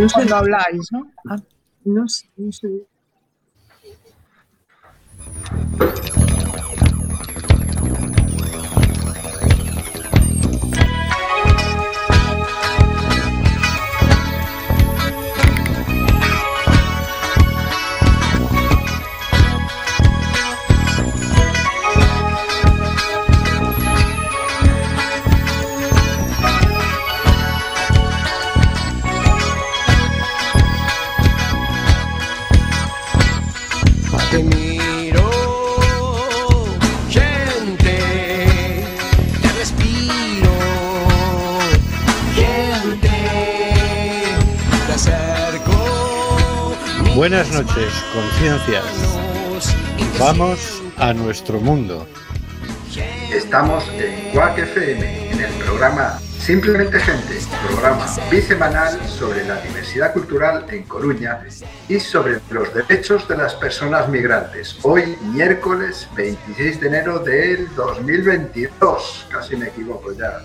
No sé cuando habláis, ¿no? Ah. No sé, no sé. Buenas noches, conciencias. Vamos a nuestro mundo. Estamos en Quack FM, en el programa Simplemente Gente, programa bisemanal sobre la diversidad cultural en Coruña y sobre los derechos de las personas migrantes. Hoy, miércoles 26 de enero del 2022, casi me equivoco ya,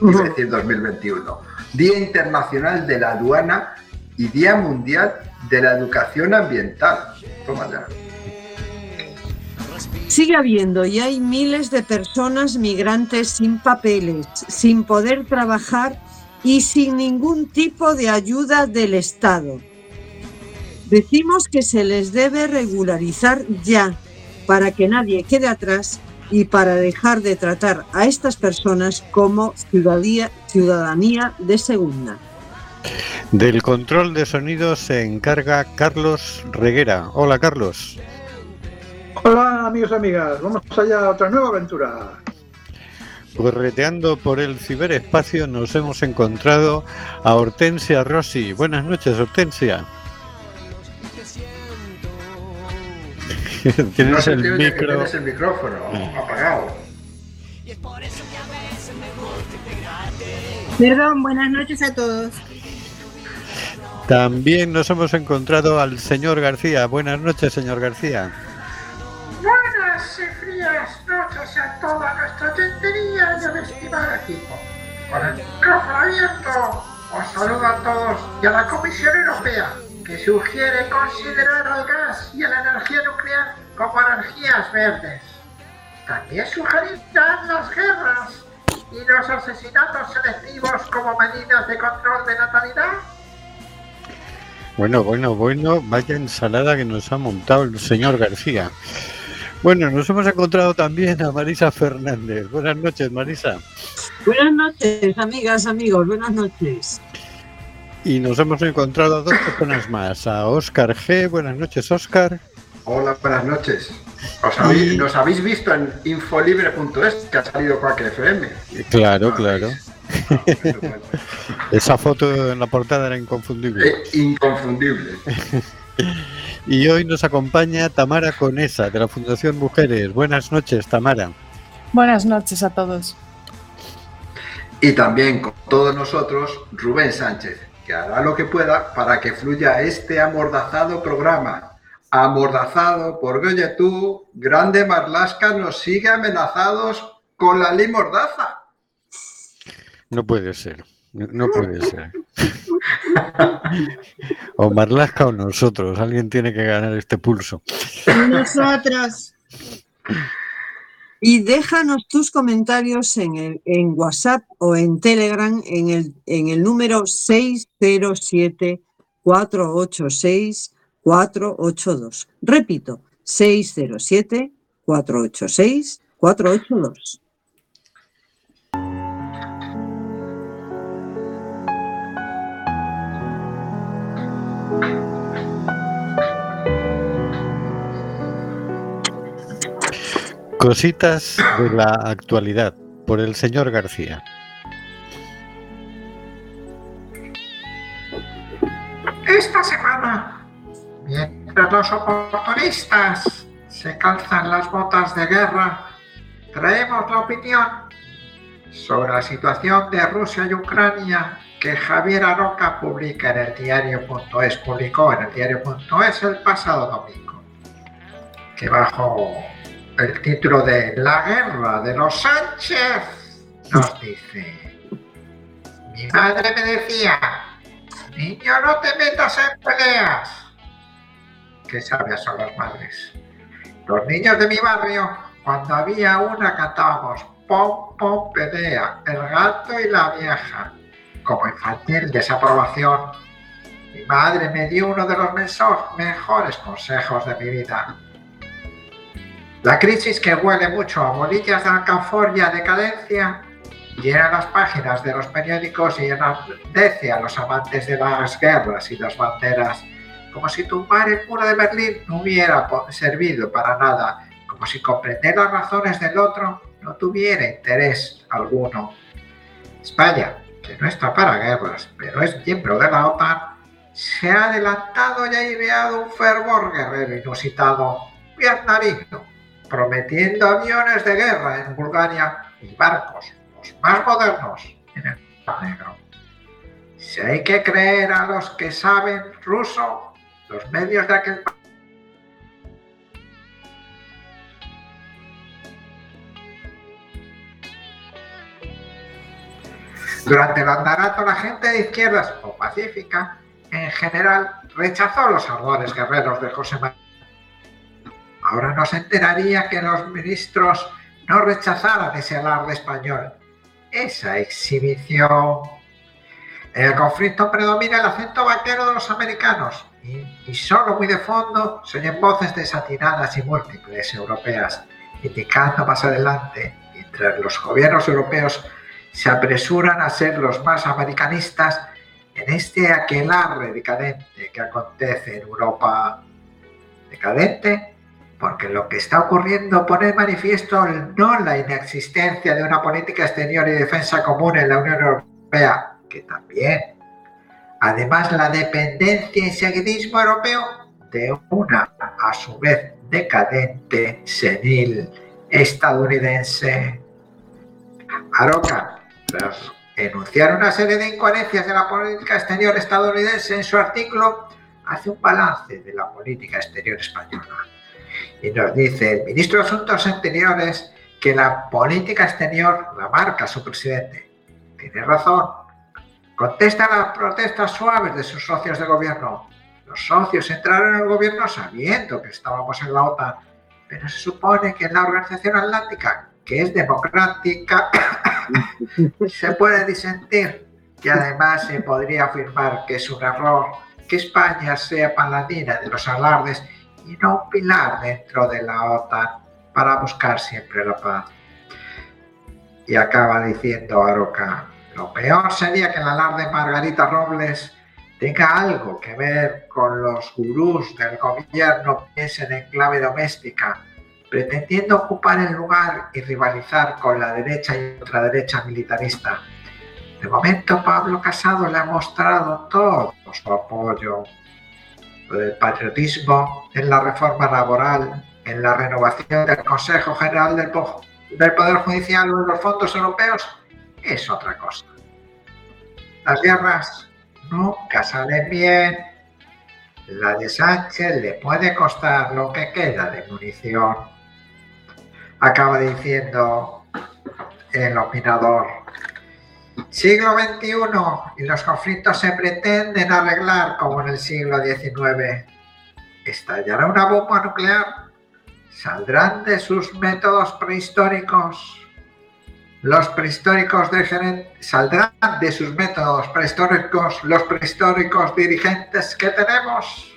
decir 2021, Día Internacional de la Aduana y Día Mundial de la Educación Ambiental. Toma. Sigue habiendo y hay miles de personas migrantes sin papeles, sin poder trabajar y sin ningún tipo de ayuda del Estado. Decimos que se les debe regularizar ya para que nadie quede atrás y para dejar de tratar a estas personas como ciudadanía de segunda. Del control de sonido se encarga Carlos Reguera. Hola, Carlos. Hola amigos y amigas, vamos allá a otra nueva aventura. Correteando por el ciberespacio nos hemos encontrado a Hortensia Rossi. Buenas noches, Hortensia. No Tienes se el te oye que micro. tienes el micrófono apagado. Perdón, buenas noches a todos. También nos hemos encontrado al señor García. Buenas noches, señor García. Buenas y frías noches a toda nuestra tendería y al estimado equipo. Con el micrófono abierto, os saludo a todos y a la Comisión Europea, que sugiere considerar al gas y a la energía nuclear como energías verdes. También sugerirán las guerras y los asesinatos selectivos como medidas de control de natalidad. Bueno, bueno, bueno, vaya ensalada que nos ha montado el señor García. Bueno, nos hemos encontrado también a Marisa Fernández. Buenas noches, Marisa. Buenas noches, amigas, amigos, buenas noches. Y nos hemos encontrado a dos personas más, a Óscar G. Buenas noches, Óscar. Hola, buenas noches. Os habéis- nos habéis visto en infolibre.es que ha salido Quack FM. Claro, claro. Esa foto en la portada era inconfundible. Inconfundible. Y hoy nos acompaña Tamara Conesa, de la Fundación Mujeres. Buenas noches, Tamara. Buenas noches a todos. Y también con todos nosotros, Rubén Sánchez, que hará lo que pueda para que fluya este amordazado programa. Amordazado porque, oye tú, Grande Marlasca nos sigue amenazados con la ley mordaza. No puede ser. No puede ser. O Marlasca o nosotros. Alguien tiene que ganar este pulso. Nosotros. Y déjanos tus comentarios en, el, en WhatsApp o en Telegram en el, en el número 607-486-482. Repito, 607-486-482. Cositas de la actualidad por el señor García. Esta semana, mientras los oportunistas se calzan las botas de guerra, traemos la opinión sobre la situación de Rusia y Ucrania que Javier Aroca publica en el diario.es, publicó en el diario.es el pasado domingo, que bajo el título de La guerra de los Sánchez nos dice, mi madre me decía, Niño, no te metas en peleas. Qué sabias son las madres. Los niños de mi barrio, cuando había una, cantábamos pom, pom, pelea, el gato y la vieja. Como infantil desaprobación. Mi madre me dio uno de los mejores consejos de mi vida. La crisis que huele mucho a bolillas de alcanfor y a decadencia llena las páginas de los periódicos y enardece a los amantes de las guerras y las banderas, como si tumbar el muro de Berlín no hubiera servido para nada, como si comprender las razones del otro no tuviera interés alguno. España, que no está para guerras, pero es miembro de la OTAN, se ha adelantado y ha ideado un fervor guerrero inusitado, vietnamino, prometiendo aviones de guerra en Bulgaria y barcos, los más modernos, en el Mar Negro. Si hay que creer a los que saben ruso, los medios de aquel Durante el andarato la gente de izquierdas o pacífica en general rechazó los ardores guerreros de José María. Ahora nos enteraría que los ministros no rechazaran ese alarde español, esa exhibición. En el conflicto predomina el acento vaquero de los americanos y, solo muy de fondo se oyen voces desatinadas y múltiples europeas, indicando más adelante, mientras los gobiernos europeos se apresuran a ser los más americanistas en este aquelarre decadente que acontece en Europa. Decadente porque lo que está ocurriendo pone en manifiesto no la inexistencia de una política exterior y defensa común en la Unión Europea, que también, además la dependencia y seguidismo europeo de una, a su vez, decadente, senil, estadounidense. Aroca, tras enunciar una serie de incoherencias de la política exterior estadounidense en su artículo, hace un balance de la política exterior española. Y nos dice el ministro de Asuntos Exteriores que la política exterior la marca su presidente. Tiene razón. Contesta a las protestas suaves de sus socios de gobierno. Los socios entraron en el gobierno sabiendo que estábamos en la OTAN, pero se supone que en la Organización Atlántica, que es democrática, se puede disentir y además se podría afirmar que es un error que España sea paladina de los alardes y no pilar dentro de la OTAN para buscar siempre la paz. Y acaba diciendo Aroca, lo peor sería que el alarde Margarita Robles tenga algo que ver con los gurús del gobierno piensen en clave doméstica, pretendiendo ocupar el lugar y rivalizar con la derecha y ultraderecha militarista. De momento Pablo Casado le ha mostrado todo su apoyo el patriotismo en la reforma laboral, en la renovación del Consejo General del, Poder Judicial o en los fondos europeos, es otra cosa. Las guerras nunca salen bien. La de Sánchez le puede costar lo que queda de munición. Acaba diciendo el opinador Siglo XXI y los conflictos se pretenden arreglar como en el siglo XIX. ¿Estallará una bomba nuclear? ¿Saldrán de sus métodos prehistóricos? Los prehistóricos saldrán de sus métodos prehistóricos los prehistóricos dirigentes que tenemos.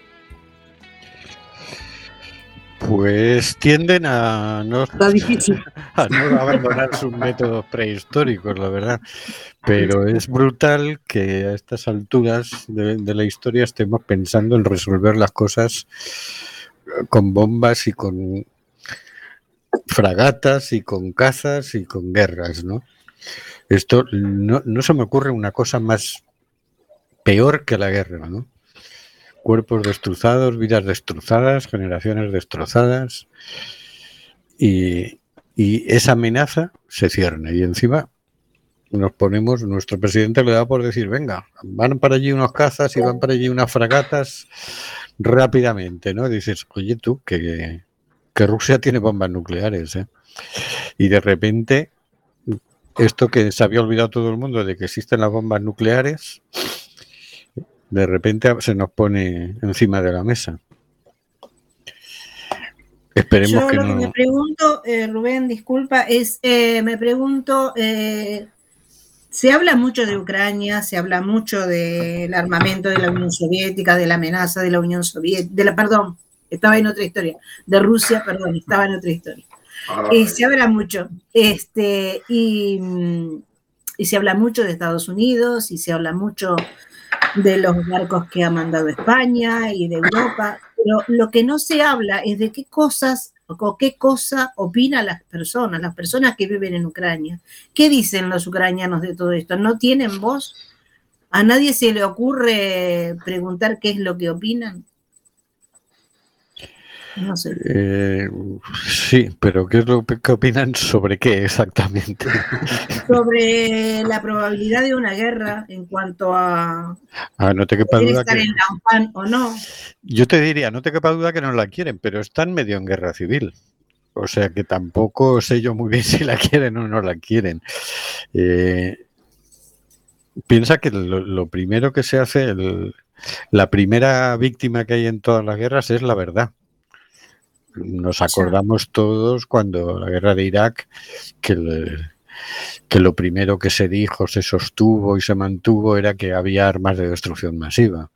Pues tienden a no, a no abandonar sus métodos prehistóricos, la verdad. Pero es brutal que a estas alturas de, de, la historia estemos pensando en resolver las cosas con bombas y con fragatas y con cazas y con guerras, ¿no? Esto no, no se me ocurre una cosa más peor que la guerra, ¿no? Cuerpos destrozados, vidas destrozadas, generaciones destrozadas. Y, esa amenaza se cierne. Y encima nos ponemos, nuestro presidente le da por decir, venga, van para allí unos cazas y van para allí unas fragatas rápidamente, ¿no? dices, oye tú, que, que Rusia tiene bombas nucleares, ¿eh? Y de repente, esto que se había olvidado todo el mundo de que existen las bombas nucleares, de repente se nos pone encima de la mesa. Esperemos Yo que lo no. que me pregunto, eh, Rubén, disculpa, es, eh, me pregunto, eh, se habla mucho de Ucrania, se habla mucho del armamento de la Unión Soviética, de la amenaza de la Unión Soviética, de la, perdón, estaba en otra historia, de Rusia, perdón, estaba en otra historia. Ay, Eh, se habla mucho, este, y, y se habla mucho de Estados Unidos, y se habla mucho de los barcos que ha mandado España y de Europa, pero lo que no se habla es de qué cosas o qué cosa opinan las personas, las personas que viven en Ucrania. ¿Qué dicen los ucranianos de todo esto? ¿No tienen voz? ¿A nadie se le ocurre preguntar qué es lo que opinan? No sé. Eh, sí, pero ¿qué es lo que opinan sobre qué exactamente? Sobre la probabilidad de una guerra en cuanto a Ah, no te quepa duda estar que en la o no. yo te diría, no te quepa duda que no la quieren, pero están medio en guerra civil. O sea que tampoco sé yo muy bien si la quieren o no la quieren. Eh, piensa que lo, lo primero que se hace, el- la primera víctima que hay en todas las guerras es la verdad. Nos acordamos todos cuando la guerra de Irak, que, lo primero que se dijo, se sostuvo y se mantuvo era que había armas de destrucción masiva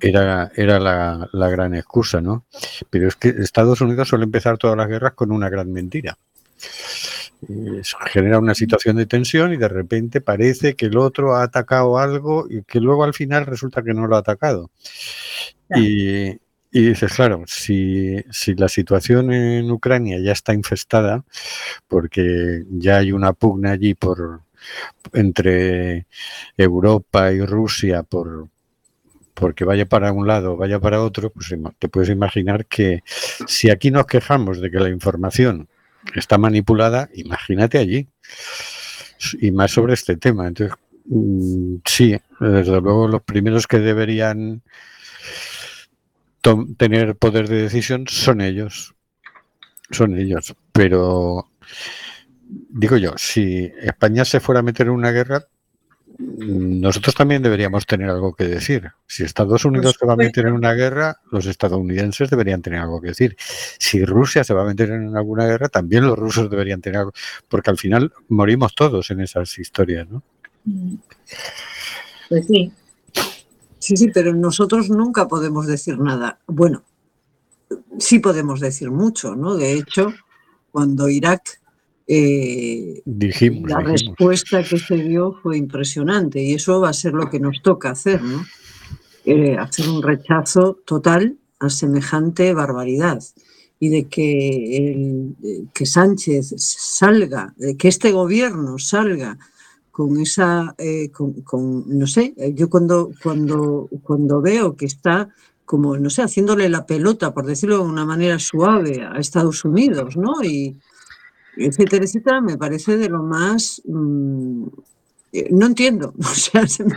era, era la, la gran excusa, ¿no? Pero es que Estados Unidos suele empezar todas las guerras con una gran mentira. Eso genera una situación de tensión y de repente parece que el otro ha atacado algo y que luego al final resulta que no lo ha atacado. Y, y dices, claro, si, si la situación en Ucrania ya está infestada, porque ya hay una pugna allí por entre Europa y Rusia por, porque vaya para un lado o vaya para otro, pues te puedes imaginar que si aquí nos quejamos de que la información está manipulada, imagínate allí. Y más sobre este tema. Entonces, mm, sí, desde luego los primeros que deberían tener poder de decisión son ellos. Son ellos. Pero digo yo, si España se fuera a meter en una guerra, nosotros también deberíamos tener algo que decir. Si Estados Unidos se va a meter en una guerra, los estadounidenses deberían tener algo que decir. Si Rusia se va a meter en alguna guerra, también los rusos deberían tener algo, porque al final morimos todos en esas historias, ¿no? Pues sí. Sí, sí, pero nosotros nunca podemos decir nada. Bueno, sí podemos decir mucho, ¿no? De hecho, cuando Irak, eh, Dijimos, la dijimos. respuesta que se dio fue impresionante y eso va a ser lo que nos toca hacer, ¿no? Eh, hacer un rechazo total a semejante barbaridad y de que, el- eh, que Sánchez salga, eh, que este gobierno salga con esa, eh, con, con- no sé, eh, yo cuando, cuando, cuando veo que está como, no sé, haciéndole la pelota, por decirlo de una manera suave, a Estados Unidos, ¿no? Y etcétera, etcétera, me parece de lo más... mm, eh, no entiendo, o sea, se me,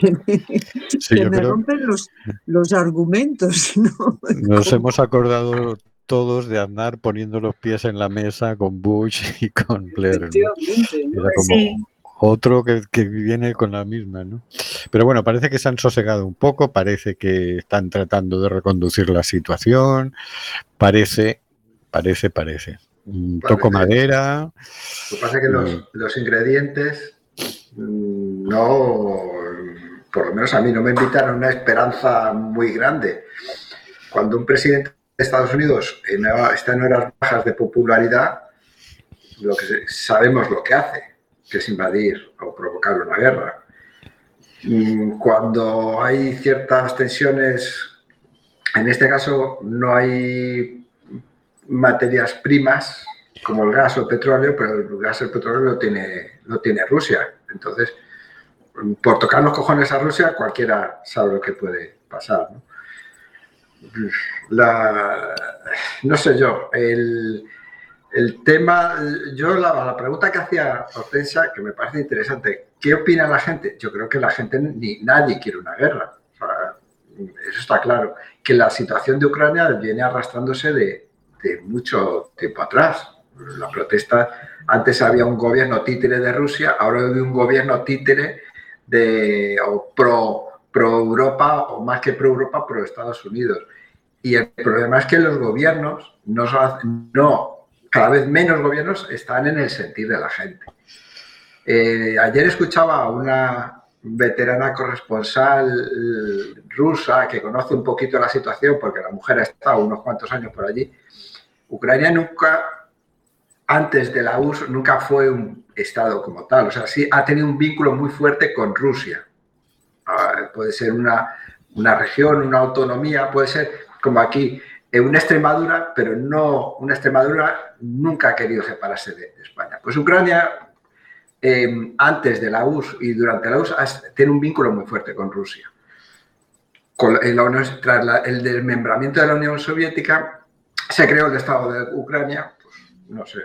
se me- Sí, se yo me creo rompen los, los argumentos, ¿no? nos hemos acordado todos de andar poniendo los pies en la mesa con Bush y con Blair. Era como Sí. Otro que, que viene con la misma, ¿no? Pero bueno, parece que se han sosegado un poco, parece que están tratando de reconducir la situación, parece, parece, parece. Mm, Toco madera, Lo que pasa es que los, los ingredientes mm, no, por lo menos a mí no me invitan a una esperanza muy grande. Cuando un presidente de Estados Unidos en- está en horas bajas de popularidad, lo que sabemos lo que hace, es invadir o provocar una guerra. Mm, Cuando hay ciertas tensiones, en este caso no hay materias primas como el gas o el petróleo, pero el gas y el petróleo lo tiene, tiene Rusia. Entonces, por tocar los cojones a Rusia, cualquiera sabe lo que puede pasar. ¿no? No sé yo, el, el tema, yo la, pregunta que hacía Hortensia, que me parece interesante, ¿qué opina la gente? Yo creo que la gente, ni nadie quiere una guerra. Eso está claro. Que la situación de Ucrania viene arrastrándose de, de mucho tiempo atrás. La protesta, antes había un gobierno títere de Rusia, ahora hay un gobierno títere de, o pro, pro Europa o más que pro Europa, pro Estados Unidos. Y el problema es que los gobiernos, no, no cada vez menos gobiernos están en el sentir de la gente. Eh, ayer escuchaba a una veterana corresponsal rusa que conoce un poquito la situación porque la mujer ha estado unos cuantos años por allí. Ucrania nunca, antes de la URSS, nunca fue un Estado como tal. O sea, sí ha tenido un vínculo muy fuerte con Rusia. Ah, puede ser una, una región, una autonomía, puede ser como aquí, una Extremadura, pero no, una Extremadura nunca ha querido separarse de, España. Pues Ucrania, em, antes de la URSS y durante la URSS, tiene un vínculo muy fuerte con Rusia. Con tras el desmembramiento de la Unión Soviética, se creó el Estado de Ucrania, pues no sé,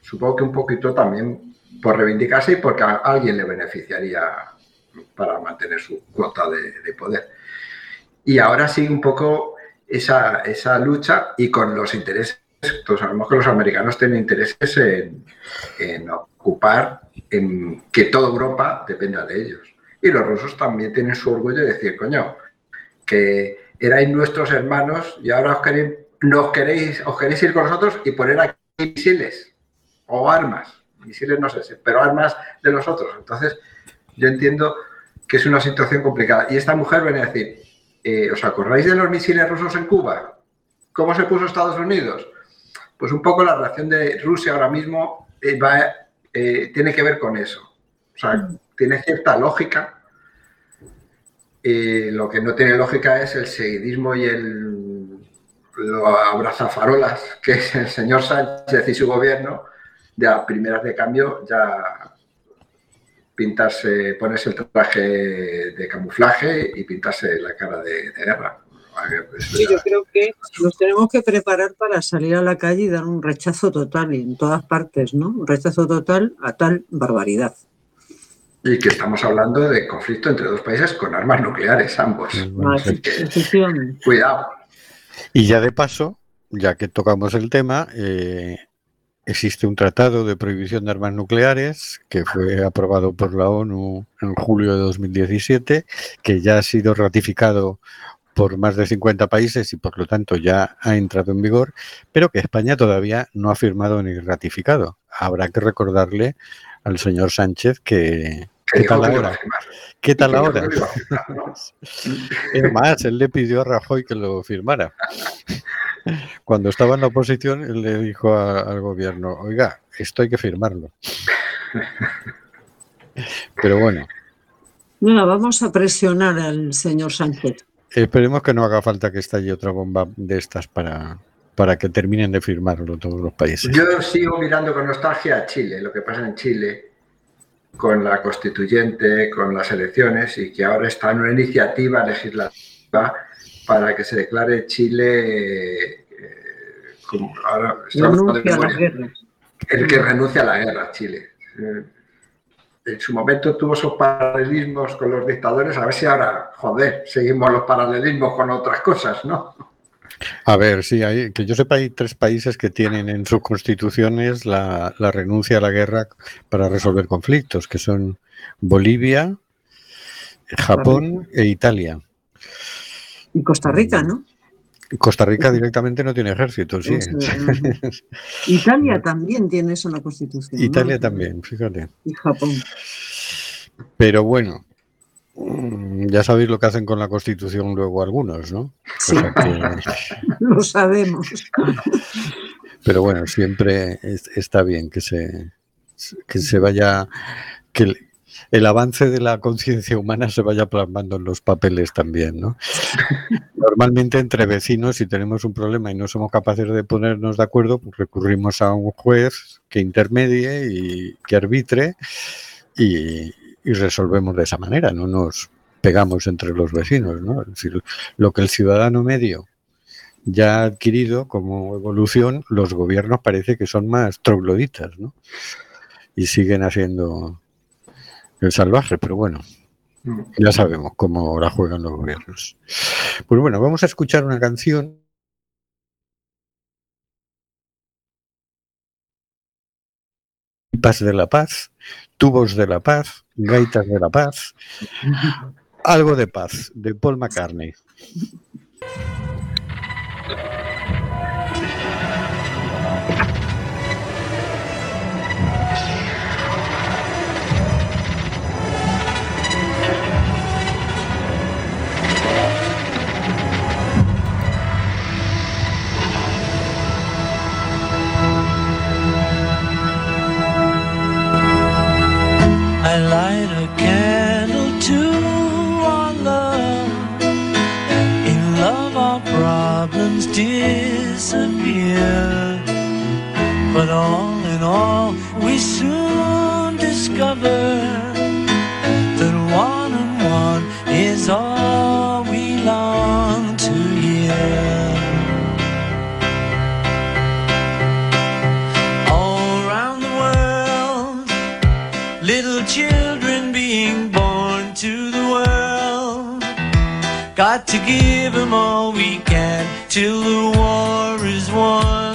supongo que un poquito también por reivindicarse y porque a alguien le beneficiaría para mantener su cuota de, poder. Y ahora sigue un poco esa, esa, lucha y con los intereses, todos sabemos que los americanos tienen intereses en, en ocupar, en que toda Europa dependa de ellos. Y los rusos también tienen su orgullo de decir, coño, que erais nuestros hermanos y ahora os queréis, nos queréis, os queréis ir con nosotros y poner aquí misiles o armas. Misiles no sé, pero armas de los otros. Entonces, yo entiendo que es una situación complicada. Y esta mujer viene a decir, eh, ¿os acordáis de los misiles rusos en Cuba? ¿Cómo se puso Estados Unidos? Pues un poco la reacción de Rusia ahora mismo eh, eh, tiene que ver con eso. O sea, tiene cierta lógica. lo que no tiene lógica es el seguidismo y el lo abrazafarolas que es el señor Sánchez y su gobierno de a primeras de cambio ya pintarse, ponerse el traje de camuflaje y pintarse la cara de, guerra. Sí, yo creo que nos tenemos que preparar para salir a la calle y dar un rechazo total en todas partes, ¿no? Un rechazo total a tal barbaridad. Y que estamos hablando de conflicto entre dos países con armas nucleares, ambos. Ah, cuidado. Y ya de paso, ya que tocamos el tema, eh, Existe un tratado de prohibición de armas nucleares que fue aprobado por la ONU en julio de 2017, que ya ha sido ratificado por más de 50 países y por lo tanto ya ha entrado en vigor, pero que España todavía no ha firmado ni ratificado. Habrá que recordarle al señor Sánchez que... ¿Qué tal ahora? ¿Qué tal ahora? Es más, él le pidió a Rajoy que lo firmara. Cuando estaba en la oposición, él le dijo al gobierno, oiga, esto hay que firmarlo. Pero bueno. No, vamos a presionar al señor Sánchez. Esperemos que no haga falta que estalle otra bomba de estas para, para que terminen de firmarlo todos los países. Yo sigo mirando con nostalgia a Chile, lo que pasa en Chile con la constituyente, con las elecciones y que ahora está en una iniciativa legislativa para que se declare Chile eh, como ahora el que renuncia a la guerra, Chile. Eh, en su momento tuvo esos paralelismos con los dictadores, a ver si ahora, joder, seguimos los paralelismos con otras cosas, ¿no? A ver, sí, hay, que yo sepa, hay tres países que tienen en sus constituciones la, la renuncia a la guerra para resolver conflictos, que son Bolivia, Japón e Italia. Y Costa Rica, ¿no? Costa Rica directamente no tiene ejército, sí. Italia también tiene eso en la Constitución. Italia también, fíjate. Y Japón. Pero bueno, mm, ya sabéis lo que hacen con la Constitución luego algunos, ¿no? Sí, lo sabemos. Pero bueno, siempre está bien que se, que se vaya, que, el avance de la conciencia humana se vaya plasmando en los papeles también, ¿no? Normalmente entre vecinos, si tenemos un problema y no somos capaces de ponernos de acuerdo, pues recurrimos a un juez que intermedie y que arbitre y, resolvemos de esa manera, no nos pegamos entre los vecinos, ¿no? Lo que el ciudadano medio ya ha adquirido como evolución, los gobiernos parece que son más trogloditas, ¿no? Y siguen haciendo el salvaje, pero bueno, mm. ya sabemos cómo la juegan los gobiernos. Pues bueno, vamos a escuchar una canción. Paz de la paz, tubos de la paz, gaitas de la paz. Algo de paz, de Paul McCartney. I light a candle to our love. In love, our problems disappear. But all in all, we soon discover Got to give them all we can till the war is won.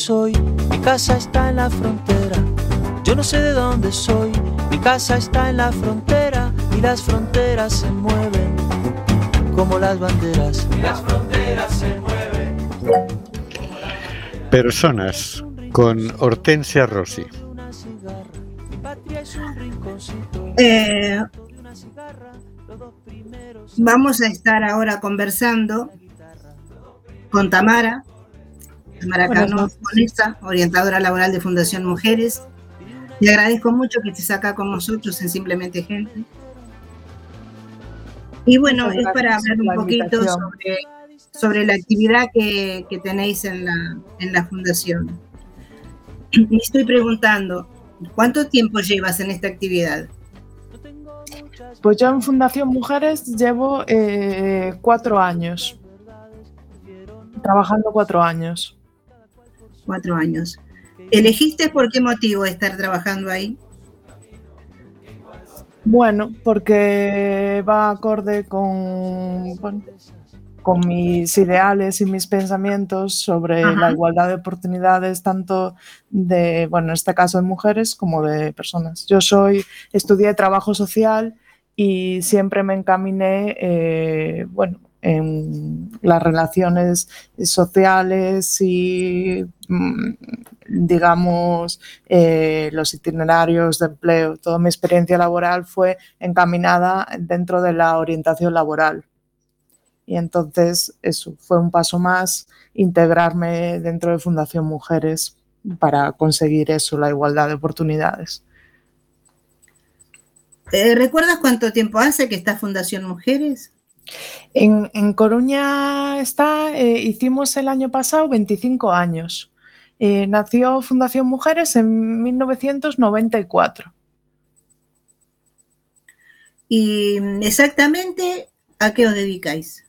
Soy, mi casa está en la frontera. Yo no sé de dónde soy, mi casa está en la frontera y las fronteras se mueven como las banderas. Y las fronteras se mueven. Personas con Hortensia Rossi. Eh, vamos a estar ahora conversando con Tamara, Tamara Buenas Cano, noches. Bonesa, orientadora laboral de Fundación Mujeres. Le agradezco mucho que estés acá con nosotros en Simplemente Gente. Y bueno, es para hablar un poquito sobre, sobre la actividad que, que tenéis en la, en la Fundación. Me estoy preguntando, ¿cuánto tiempo llevas en esta actividad? Pues yo en Fundación Mujeres llevo eh, cuatro años. Trabajando cuatro años. Cuatro años. ¿Elegiste por qué motivo estar trabajando ahí? Bueno, porque va acorde con, bueno, con mis ideales y mis pensamientos sobre Ajá. la igualdad de oportunidades, tanto de, bueno, en este caso de mujeres como de personas. Yo soy, estudié trabajo social y siempre me encaminé, eh, bueno, en las relaciones sociales y, mm, digamos, eh, los itinerarios de empleo. Toda mi experiencia laboral fue encaminada dentro de la orientación laboral. Y entonces eso fue un paso más, integrarme dentro de Fundación Mujeres para conseguir eso, la igualdad de oportunidades. Eh, ¿Recuerdas cuánto tiempo hace que está Fundación Mujeres? En, en Coruña está, eh, hicimos el año pasado 25 años Eh, nació Fundación Mujeres en 1994. ¿Y exactamente a qué os dedicáis?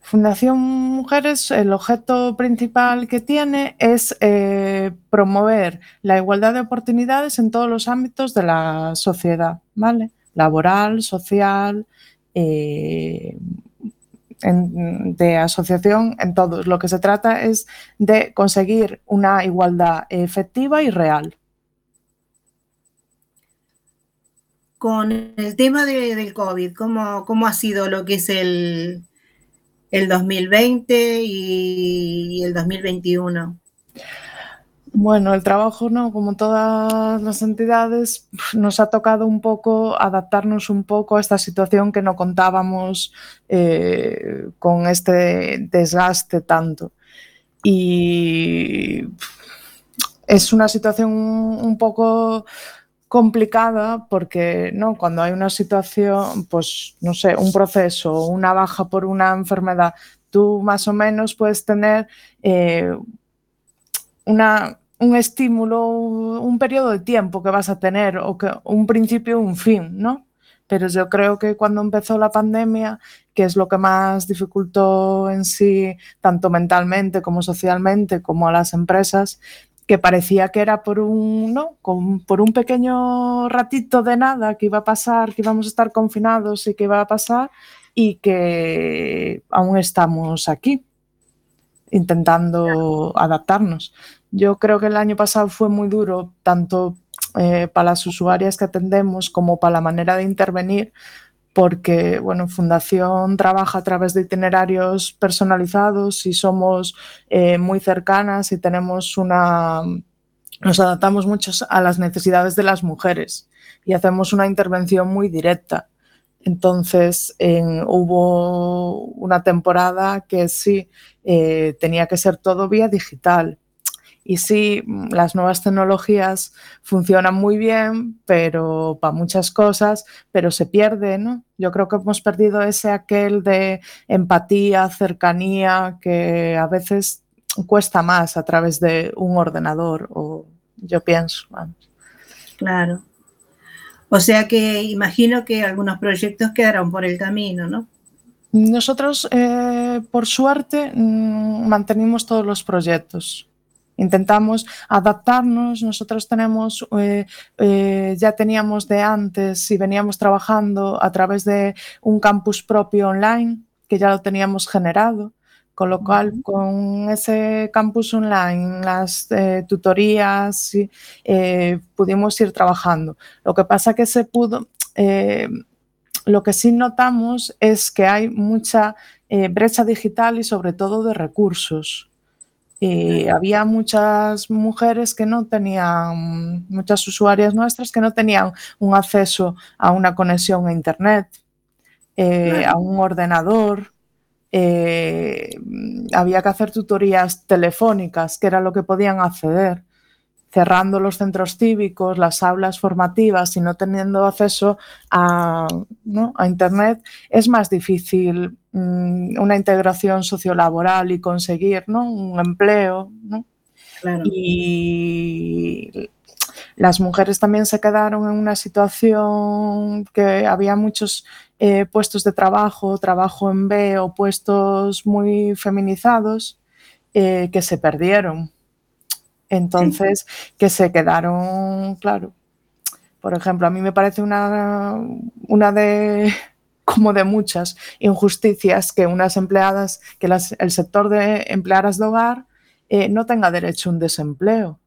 Fundación Mujeres, el objeto principal que tiene es eh, promover la igualdad de oportunidades en todos los ámbitos de la sociedad, ¿vale? Laboral, social, eh, de asociación, en todos. Lo que se trata es de conseguir una igualdad efectiva y real. Con el tema de- del COVID, ¿cómo, ¿cómo ha sido lo que es el, el 2020 y el 2021? Bueno, el trabajo, ¿no? Como todas las entidades, nos ha tocado un poco adaptarnos un poco a esta situación que no contábamos eh, con este desgaste tanto. Y es una situación un poco complicada porque no cuando hay una situación pues no sé un proceso una baja por una enfermedad tú más o menos puedes tener eh, una, un estímulo, un periodo de tiempo que vas a tener, o que un principio y un fin, ¿no? Pero yo creo que cuando empezó la pandemia, que es lo que más dificultó en sí, tanto mentalmente como socialmente, como a las empresas, que parecía que era por un, ¿no? Con- por un pequeño ratito de nada que iba a pasar, que íbamos a estar confinados y que iba a pasar, y que aún estamos aquí intentando adaptarnos. Yo creo que el año pasado fue muy duro, tanto eh, para las usuarias que atendemos como para la manera de intervenir, porque bueno, Fundación trabaja a través de itinerarios personalizados y somos eh, muy cercanas y tenemos una, nos adaptamos mucho a las necesidades de las mujeres y hacemos una intervención muy directa. Entonces, en- hubo una temporada que sí eh, tenía que ser todo vía digital. Y sí, las nuevas tecnologías funcionan muy bien, pero para muchas cosas, pero se pierde, ¿no? Yo creo que hemos perdido ese aquel de empatía, cercanía, que a veces cuesta más a través de un ordenador, o yo pienso. vamos. Claro. O sea que imagino que algunos proyectos quedaron por el camino, ¿no? Nosotros, eh, por suerte, mm, mantenimos todos los proyectos. Intentamos adaptarnos. Nosotros tenemos, eh, eh, ya teníamos de antes y veníamos trabajando a través de un campus propio online que ya lo teníamos generado. Con lo cual, con ese campus online, las eh, tutorías, eh, pudimos ir trabajando. Lo que pasa que se pudo, eh, lo que sí notamos es que hay mucha brecha digital y sobre todo de recursos. Y había muchas mujeres que no tenían, muchas usuarias nuestras que no tenían un acceso a una conexión a Internet, eh, a un ordenador. eh, había que hacer tutorías telefónicas, que era lo que podían acceder cerrando los centros cívicos, las aulas formativas y no teniendo acceso a, ¿no? a Internet, es más difícil mm, una integración sociolaboral y conseguir ¿no? un empleo. ¿no? Claro. Y las mujeres también se quedaron en una situación que había muchos eh, puestos de trabajo, trabajo en B o puestos muy feminizados eh, que se perdieron. Entonces, que se quedaron, claro. Por ejemplo, a mí me parece una, una de como de muchas injusticias que unas empleadas, que las- el sector de empleadas de hogar eh, no tenga derecho a un desempleo,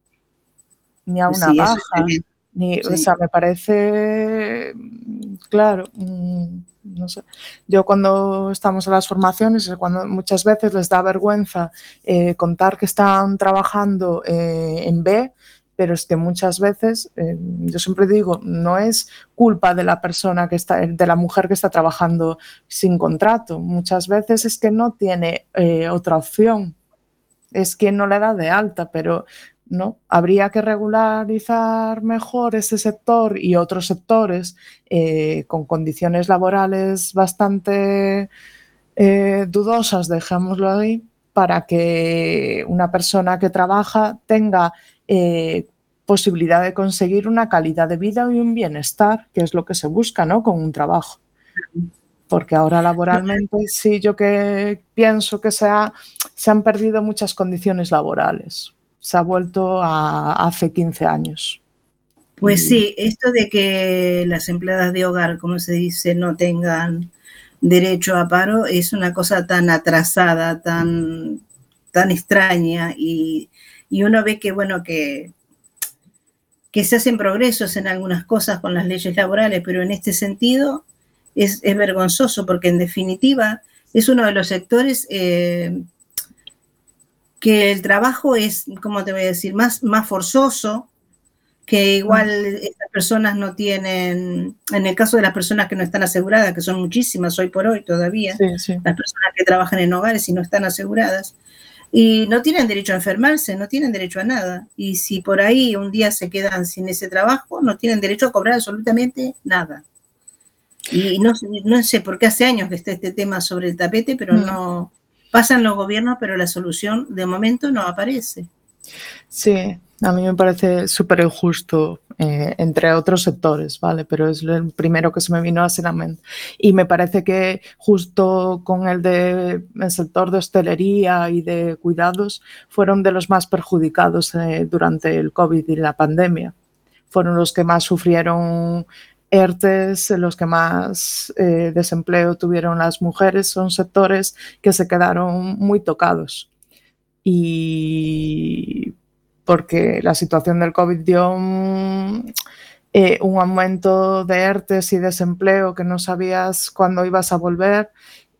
ni a una Sí, baja, es ni, o sea, me parece, mm, claro, mm, no sé. Yo cuando estamos en las formaciones, cuando muchas veces les da vergüenza eh, contar que están trabajando eh, en B, pero es que muchas veces, eh, yo siempre digo, no es culpa de la persona que está, de la mujer que está trabajando sin contrato. Muchas veces es que no tiene eh, otra opción. Es quien no le da de alta, pero no habría que regularizar mejor ese sector y otros sectores eh, con condiciones laborales bastante eh, dudosas, dejémoslo ahí, para que una persona que trabaja tenga eh, posibilidad de conseguir una calidad de vida y un bienestar, que es lo que se busca ¿no? con un trabajo. Porque ahora laboralmente sí, yo que pienso que se, ha- se han perdido muchas condiciones laborales. Se ha vuelto a hace 15 años. Pues sí, esto de que las empleadas de hogar, como se dice, no tengan derecho a paro es una cosa tan atrasada, tan, tan extraña y, y uno ve que, bueno, que, que se hacen progresos en algunas cosas con las leyes laborales, pero en este sentido es, es vergonzoso porque en definitiva es uno de los sectores eh, que el trabajo es, ¿cómo te voy a decir?, más, más forzoso, que igual estas personas no tienen, en el caso de las personas que no están aseguradas, que son muchísimas hoy por hoy todavía, Sí, sí. las personas que trabajan en hogares y no están aseguradas, y no tienen derecho a enfermarse, no tienen derecho a nada. Y si por ahí un día se quedan sin ese trabajo, no tienen derecho a cobrar absolutamente nada. Y no, sé- no sé por qué hace años que está este tema sobre el tapete, pero Mm. no pasan los gobiernos, pero la solución de momento no aparece. Sí, a mí me parece súper injusto, eh, entre otros sectores, ¿vale? Pero es el primero que se me vino a la mente. Y me parece que justo con el de el sector de hostelería y de cuidados fueron de los más perjudicados eh, durante el COVID y la pandemia. Fueron los que más sufrieron ERTES, los que más eh, desempleo tuvieron las mujeres. Son sectores que se quedaron muy tocados y porque la situación del COVID dio un, eh, aumento de ERTES y desempleo que no sabías cuándo ibas a volver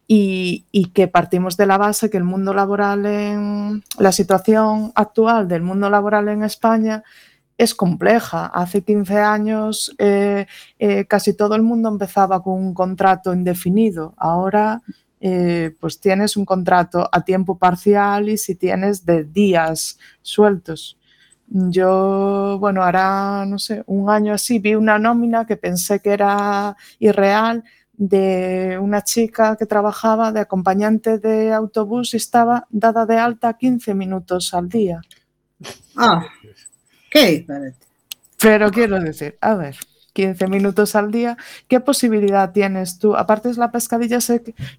y, y que partimos de la base que el mundo laboral en la situación actual del mundo laboral en España es compleja. Hace 15 años eh, eh, casi todo el mundo empezaba con un contrato indefinido. Ahora eh, pues tienes un contrato a tiempo parcial y si tienes de días sueltos. Yo, bueno, ahora, no sé, un año así, vi una nómina que pensé que era irreal de una chica que trabajaba de acompañante de autobús y estaba dada de alta 15 minutos al día. Ah, qué. Pero quiero decir, a ver, 15 minutos al día, ¿qué posibilidad tienes tú? Aparte es la pescadilla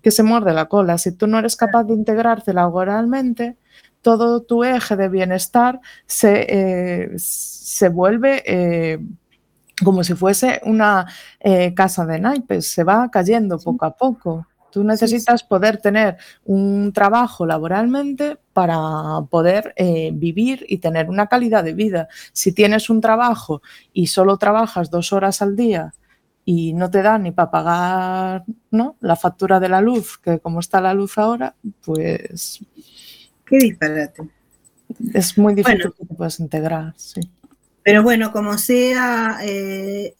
que se muerde la cola. Si tú no eres capaz de integrarte laboralmente, todo tu eje de bienestar se, eh, se vuelve eh, como si fuese una eh, casa de naipes, se va cayendo poco a poco. Tú necesitas poder tener un trabajo laboralmente para poder eh, vivir y tener una calidad de vida. Si tienes un trabajo y solo trabajas dos horas al día y no te da ni para pagar ¿no? la factura de la luz, que como está la luz ahora, pues Qué disparate. es muy difícil Bueno. que te puedas integrar. Sí. Pero bueno, como sea, eh,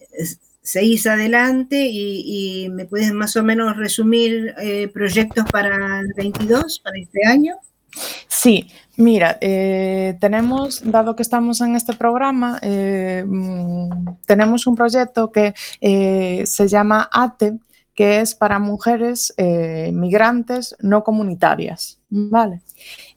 seguís adelante y, me puedes más o menos resumir eh, proyectos para el 22, para este año. Sí, mira, eh, tenemos, dado que estamos en este programa, eh, mm, tenemos un proyecto que se llama ATE, que es para mujeres migrantes no comunitarias. ¿vale?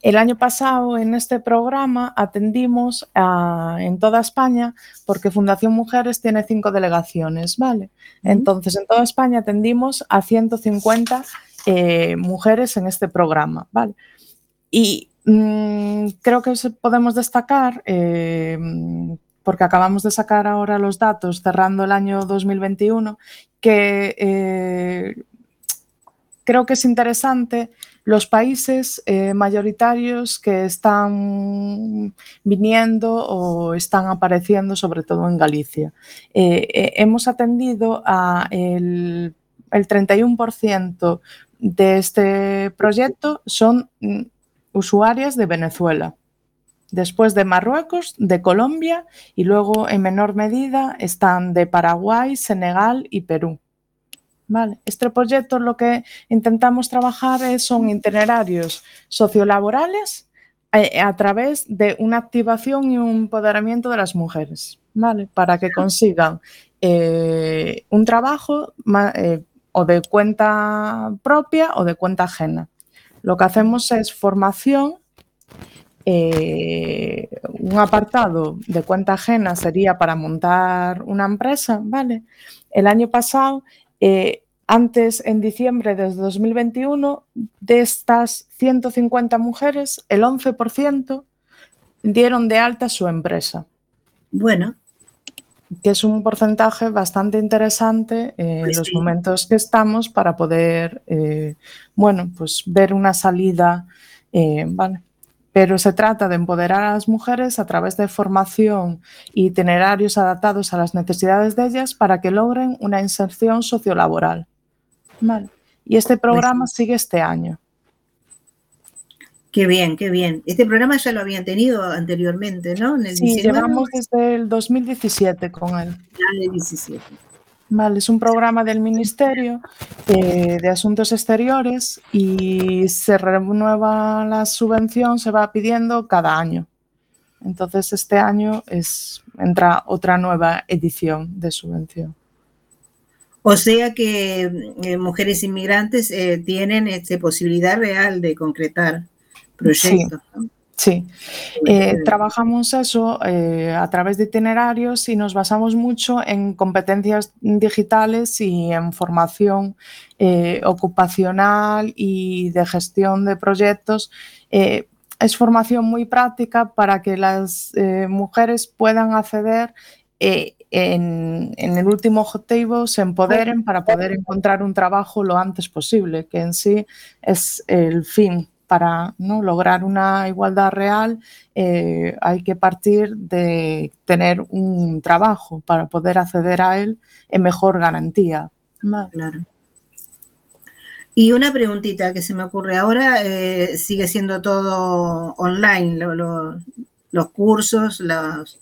El año pasado en este programa atendimos a- en toda España, porque Fundación Mujeres tiene cinco delegaciones, ¿vale? Entonces, en toda España atendimos a 150 eh, mujeres en este programa, ¿vale? Y mm, creo que podemos destacar, eh, porque acabamos de sacar ahora los datos cerrando el año 2021, que eh, creo que es interesante los países eh, mayoritarios que están viniendo o están apareciendo, sobre todo en Galicia. Eh, eh, hemos atendido a el, el 31% de este proyecto son mm, usuarias de Venezuela. Después de Marruecos, de Colombia y luego en menor medida están de Paraguay, Senegal y Perú. Este proyecto lo que intentamos trabajar es- son itinerarios sociolaborales eh, a través de una activación y un empoderamiento de las mujeres, ¿vale? Para que consigan eh, un trabajo eh, o de cuenta propia o de cuenta ajena. Lo que hacemos es formación. un apartado de cuenta ajena sería para montar una empresa, ¿vale? El año pasado, eh, antes, en diciembre de 2021, de estas 150 mujeres, el 11% dieron de alta su empresa Bueno, que es un porcentaje bastante interesante eh, en Pues los sí. momentos que estamos para poder, eh, bueno, pues ver una salida, eh, ¿vale? Pero se trata de empoderar a las mujeres a través de formación y itinerarios adaptados a las necesidades de ellas para que logren una inserción sociolaboral. ¿vale? Y este programa sigue este año. qué bien, qué bien. Este programa ya lo habían tenido anteriormente, ¿no? En el Sí, 19 llevamos desde el 2017 con él. ya en el 17. Vale, es un programa del Ministerio eh, de Asuntos Exteriores y se renueva la subvención, se va pidiendo cada año. Entonces, este año es, entra otra nueva edición de subvención. O sea que eh, mujeres inmigrantes eh, tienen este, posibilidad real de concretar proyectos. ¿no? Sí, Eh, trabajamos eso eh, a través de itinerarios y nos basamos mucho en competencias digitales y en formación eh, ocupacional y de gestión de proyectos. Es formación muy práctica para que las mujeres puedan acceder en, en el último objetivo, se empoderen para poder encontrar un trabajo lo antes posible, que en sí es el fin para ¿no? lograr una igualdad real eh, hay que partir de tener un trabajo para poder acceder a él en mejor garantía. Claro. Y una preguntita que se me ocurre ahora, eh, sigue siendo todo online, lo- lo- los cursos, los,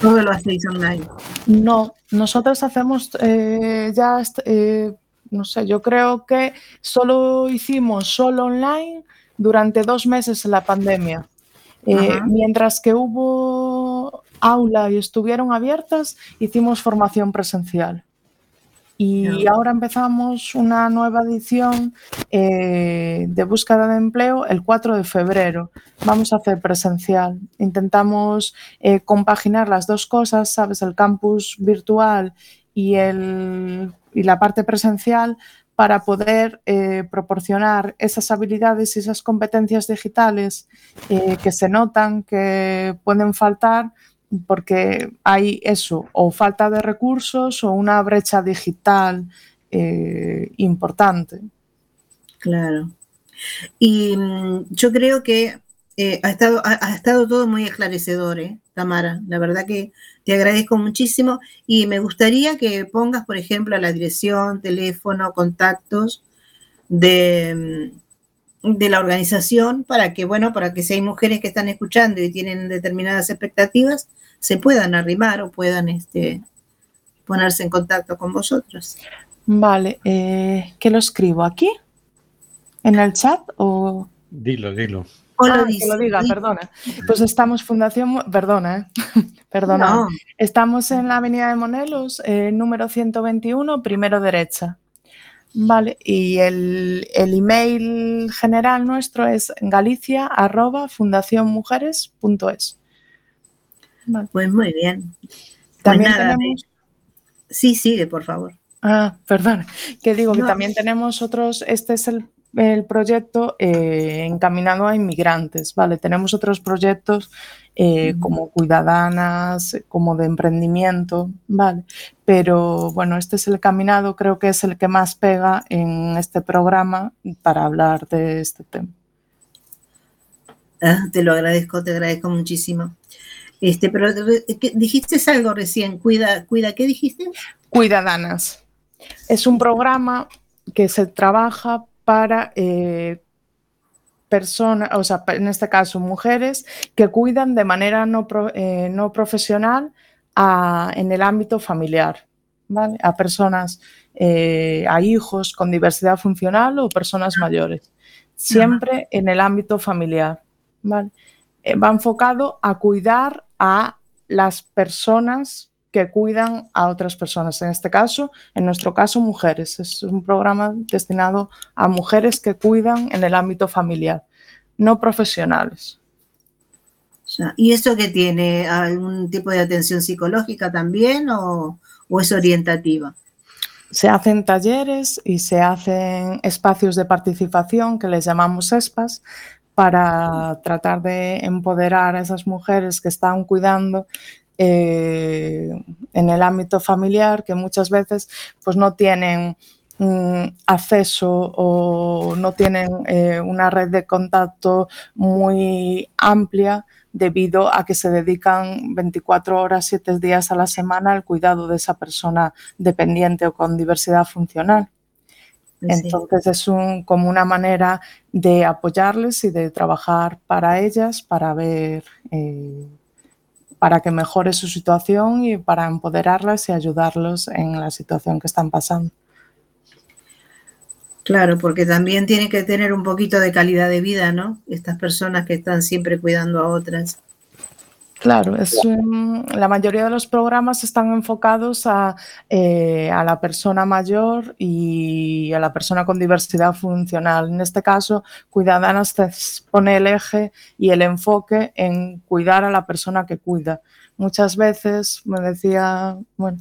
todo lo hacéis online. No, nosotros hacemos eh, ya, eh, no sé, yo creo que solo hicimos solo online durante dos meses en la pandemia. Eh, mientras que hubo aula y estuvieron abiertas, hicimos formación presencial. Y ahora empezamos una nueva edición eh, de búsqueda de empleo el 4 de febrero. Vamos a hacer presencial. Intentamos eh, compaginar las dos cosas, ¿sabes? El campus virtual y, el, y la parte presencial para poder eh, proporcionar esas habilidades y esas competencias digitales eh, que se notan que pueden faltar porque hay eso, o falta de recursos o una brecha digital eh, importante. Claro. Y mm, yo creo que ha, estado, ha, ha estado todo muy esclarecedor, ¿eh, Tamara. La verdad que te agradezco muchísimo y me gustaría que pongas, por ejemplo, la dirección, teléfono, contactos de, mm, de la organización para que, bueno, para que si hay mujeres que están escuchando y tienen determinadas expectativas, se puedan arrimar o puedan este, ponerse en contacto con vosotros. Vale, eh, ¿qué lo escribo aquí? ¿En el chat o...? Dilo, dilo. O lo Ah, que dice, lo diga, y- perdona. Pues estamos Fundación, perdona, ¿eh? perdona. No. Estamos en la Avenida de Monelos, eh, número 121, primero derecha. Vale, y el, el email general nuestro es galicia arroba fundacionmujeres.es. Vale. Pues muy bien. También nada, tenemos... Sí, sigue, por favor. Ah, perdón, que digo que también tenemos otros, este es el, el proyecto eh, encaminado a inmigrantes, ¿vale? Tenemos otros proyectos eh, como Cuidadanas, como de emprendimiento, ¿vale? Pero bueno, este es el caminado, creo que es el que más pega en este programa para hablar de este tema. Ah, te lo agradezco, te agradezco muchísimo. Este, pero eh, ¿qué- dijiste algo recién, cuida, cuida, ¿qué dijiste? Cuidadanas. Es un programa que se trabaja para eh, personas, o sea, en este caso mujeres, que cuidan de manera no, pro- eh, no profesional a- en el ámbito familiar, ¿vale? A personas, eh, a hijos con diversidad funcional o personas mayores. Siempre en el ámbito familiar, ¿vale? Va enfocado a cuidar a las personas que que cuidan a otras personas. En este caso, en nuestro caso, mujeres. Es un programa destinado a mujeres que cuidan en el ámbito familiar, no profesionales. ¿Y eso qué tiene? ¿Algún tipo de atención psicológica también o, o es orientativa? Se hacen talleres y se hacen espacios de participación que les llamamos ESPAS para tratar de empoderar a esas mujeres que están cuidando eh, en el ámbito familiar, que muchas veces pues, no tienen mm, acceso o no tienen eh, una red de contacto muy amplia debido a que se dedican 24 horas, 7 días a la semana al cuidado de esa persona dependiente o con diversidad funcional. Sí. Entonces es un- como una manera de apoyarles y de trabajar para ellas, para ver, eh, para que mejore su situación y para empoderarlas y ayudarlos en la situación que están pasando. Claro, porque también tienen que tener un poquito de calidad de vida, ¿no? Estas personas que están siempre cuidando a otras. Claro, es un- la mayoría de los programas están enfocados a, eh, a la persona mayor y a la persona con diversidad funcional. En este caso, Cuidadanas pone el eje y el enfoque en cuidar a la persona que cuida. Muchas veces, me decía bueno,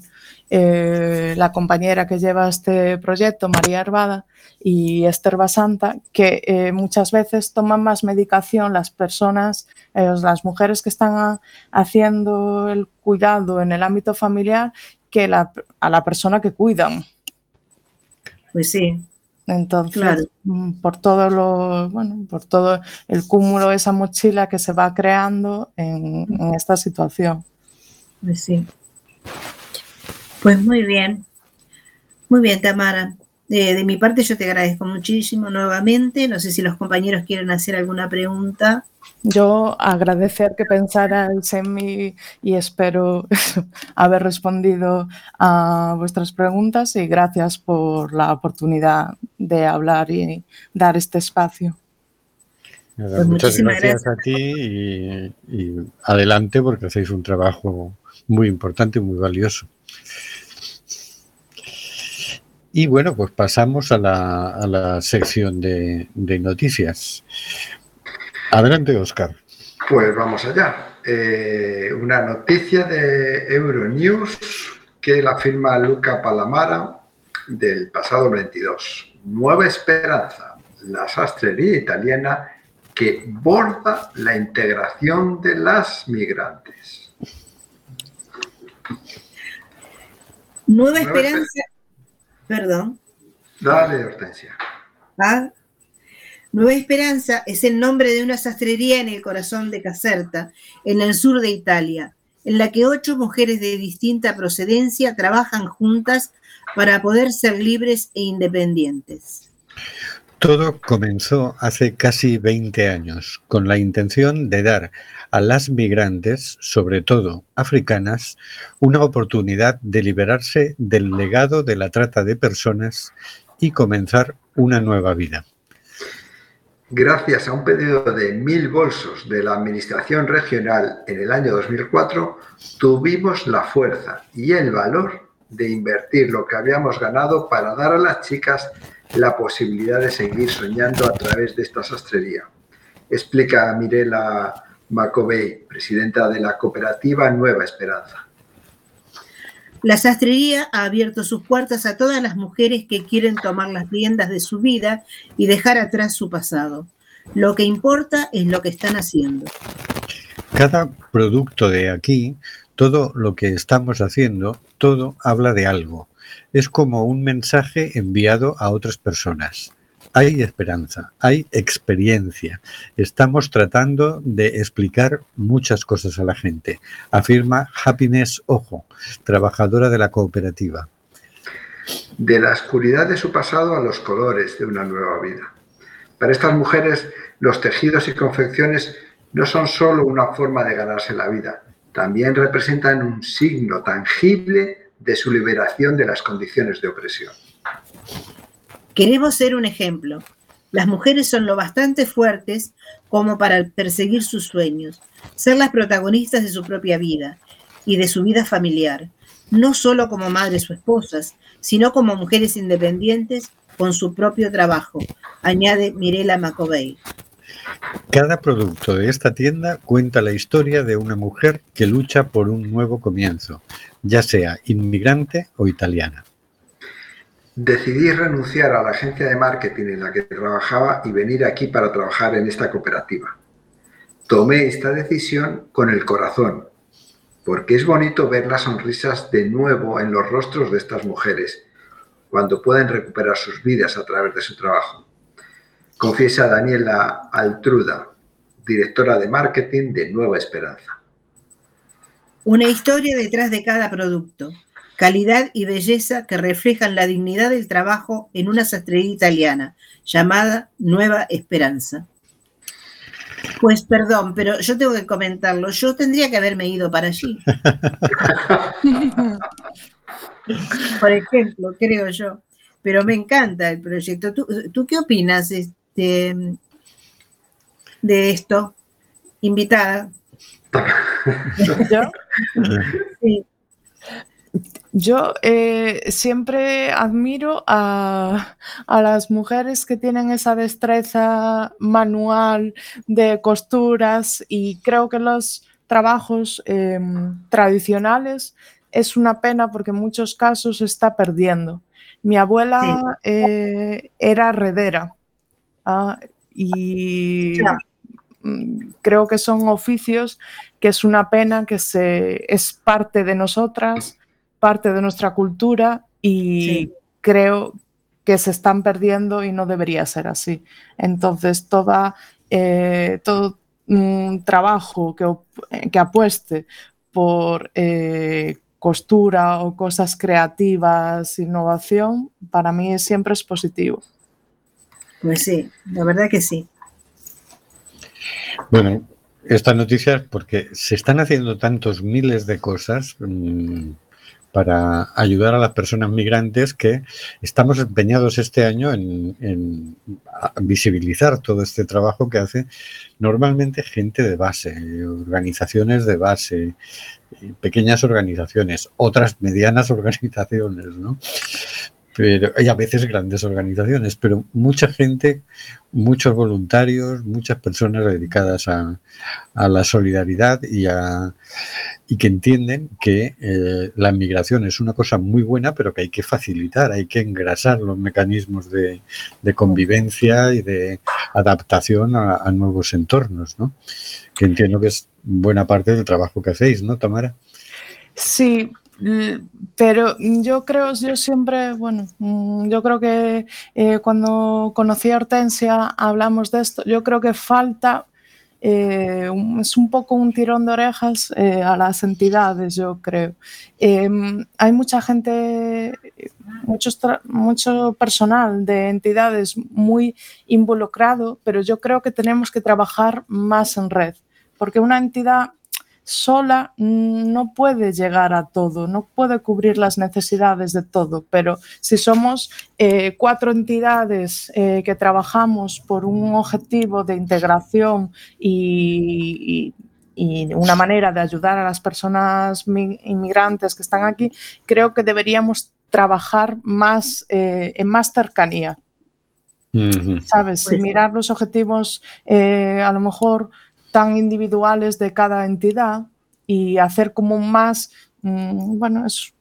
eh, la compañera que lleva este proyecto, María Hervada, y Esther Basanta, que eh, muchas veces toman más medicación las personas, eh, las mujeres que están a- haciendo el cuidado en el ámbito familiar que la- a la persona que cuidan. Pues sí, Entonces, Claro. mm, por todo lo, bueno, por todo el cúmulo, esa mochila que se va creando en, en esta situación. pues sí. Pues muy bien. Muy bien, Tamara. Eh, de mi parte, yo te agradezco muchísimo nuevamente. No sé si los compañeros quieren hacer alguna pregunta. Yo agradecer que pensarais en mí y espero haber respondido a vuestras preguntas y gracias por la oportunidad de hablar y dar este espacio. Nada, Pues muchas gracias, a ti y, y adelante porque hacéis un trabajo muy importante y muy valioso. Y bueno, pues pasamos a la, a la sección de, de noticias. Adelante, Oscar. Pues vamos allá. Eh, una noticia de Euronews que la firma Luca Palamara del pasado 22. Nueva esperanza, la sastrería italiana que borda la integración de las migrantes. Nueva Nueva Esperanza. Perdón. Dale, Hortensia. ¿ah? Nueva Esperanza es el nombre de una sastrería en el corazón de Caserta, en el sur de Italia, en la que ocho mujeres de distinta procedencia trabajan juntas para poder ser libres e independientes. Todo comenzó hace casi 20 años con la intención de dar a las migrantes, sobre todo africanas, una oportunidad de liberarse del legado de la trata de personas y comenzar una nueva vida. Gracias a un pedido de mil bolsos de la Administración Regional en el año 2004, tuvimos la fuerza y el valor de invertir lo que habíamos ganado para dar a las chicas la posibilidad de seguir soñando a través de esta sastrería. Explica Mirela Macovey, presidenta de la cooperativa Nueva Esperanza. La sastrería ha abierto sus puertas a todas las mujeres que quieren tomar las riendas de su vida y dejar atrás su pasado. Lo que importa es lo que están haciendo. Cada producto de aquí, todo lo que estamos haciendo, todo habla de algo. Es como un mensaje enviado a otras personas. Hay esperanza, hay experiencia. Estamos tratando de explicar muchas cosas a la gente, afirma Happiness Ojo, trabajadora de la cooperativa. De la oscuridad de su pasado a los colores de una nueva vida. Para estas mujeres, los tejidos y confecciones no son solo una forma de ganarse la vida, también representan un signo tangible de su liberación de las condiciones de opresión. Queremos ser un ejemplo. Las mujeres son lo bastante fuertes como para perseguir sus sueños, ser las protagonistas de su propia vida. y de su vida familiar, no solo como madres o esposas, sino como mujeres independientes con su propio trabajo, añade Mirela Macovey. Cada producto de esta tienda cuenta la historia de una mujer que lucha por un nuevo comienzo, ya sea inmigrante o italiana. Decidí renunciar a la agencia de marketing en la que trabajaba y venir aquí para trabajar en esta cooperativa. Tomé esta decisión con el corazón, porque es bonito ver las sonrisas de nuevo en los rostros de estas mujeres cuando pueden recuperar sus vidas a través de su trabajo. Confiesa Daniela Altruda, directora de marketing de Nueva Esperanza. Una historia detrás de cada producto, calidad y belleza que reflejan la dignidad del trabajo en una sastrería italiana llamada Nueva Esperanza. Pues perdón, pero yo tengo que comentarlo. Yo tendría que haberme ido para allí. Por ejemplo, creo yo. Pero me encanta el proyecto. ¿Tú, tú qué opinas este, de esto? Invitada. ¿Yo? Sí. Yo eh, siempre admiro a, a las mujeres que tienen esa destreza manual de costuras y creo que los trabajos eh, tradicionales es una pena porque en muchos casos se está perdiendo. Mi abuela eh, era redera ah, y Claro. mm, creo que son oficios que es una pena que se, es parte de nosotras, parte de nuestra cultura y Sí. creo que se están perdiendo y no debería ser así. Entonces, toda, eh, todo mm, trabajo que, op- que apueste por eh, costura o cosas creativas, innovación, para mí siempre es positivo. Pues sí, la verdad que sí. Bueno, esta noticia es porque se están haciendo tantos miles de cosas mm, para ayudar a las personas migrantes que estamos empeñados este año en, en visibilizar todo este trabajo que hace normalmente gente de base, organizaciones de base, pequeñas organizaciones, otras medianas organizaciones, ¿no? Pero, y a veces grandes organizaciones, pero mucha gente, muchos voluntarios, muchas personas dedicadas a, a la solidaridad y, a, y que entienden que eh, la migración es una cosa muy buena, pero que hay que facilitar, hay que engrasar los mecanismos de, de convivencia y de adaptación a, a nuevos entornos, ¿no? Que entiendo que es buena parte del trabajo que hacéis, ¿no, Tamara? Sí, pero yo creo, yo siempre, bueno, mm, yo creo que eh, cuando conocí a Hortensia hablamos de esto, yo creo que falta, eh, es un poco un tirón de orejas eh, a las entidades, yo creo. Em, hay mucha gente, muchos mucho personal de entidades muy involucrado, pero yo creo que tenemos que trabajar más en red, porque una entidad sola mm, no puede llegar a todo, no puede cubrir las necesidades de todo, pero si somos eh, cuatro entidades eh, que trabajamos por un objetivo de integración y, y- y una manera de ayudar a las personas mi- inmigrantes que están aquí, creo que deberíamos trabajar más eh, en más cercanía. ¿sabes? Pues mirar los objetivos eh, a lo mejor tan individuales de cada entidad y hacer como más, mm, bueno, es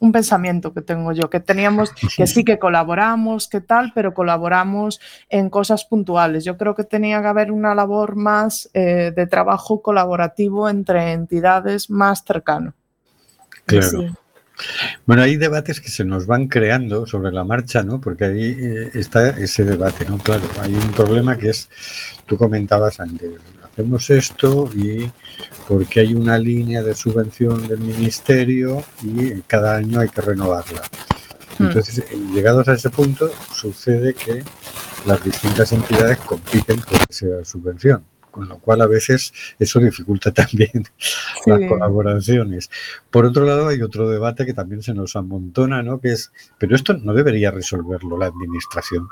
un pensamiento que tengo yo, que teníamos, que sí que colaboramos, que tal, pero colaboramos en cosas puntuales. Yo creo que tenía que haber una labor más eh, de trabajo colaborativo entre entidades más cercano. Claro. Sí. Bueno, hay debates que se nos van creando sobre la marcha, ¿no? Porque ahí eh, está ese debate, ¿no? Claro, hay un problema que es, tú comentabas antes, hacemos esto y porque hay una línea de subvención del ministerio y cada año hay que renovarla. Hmm. Entonces, eh, llegados a ese punto, sucede que las distintas entidades compiten por esa subvención, con lo cual a veces eso dificulta también las colaboraciones. Por otro lado, hay otro debate que también se nos amontona, ¿no? Que es, pero esto no debería resolverlo la administración,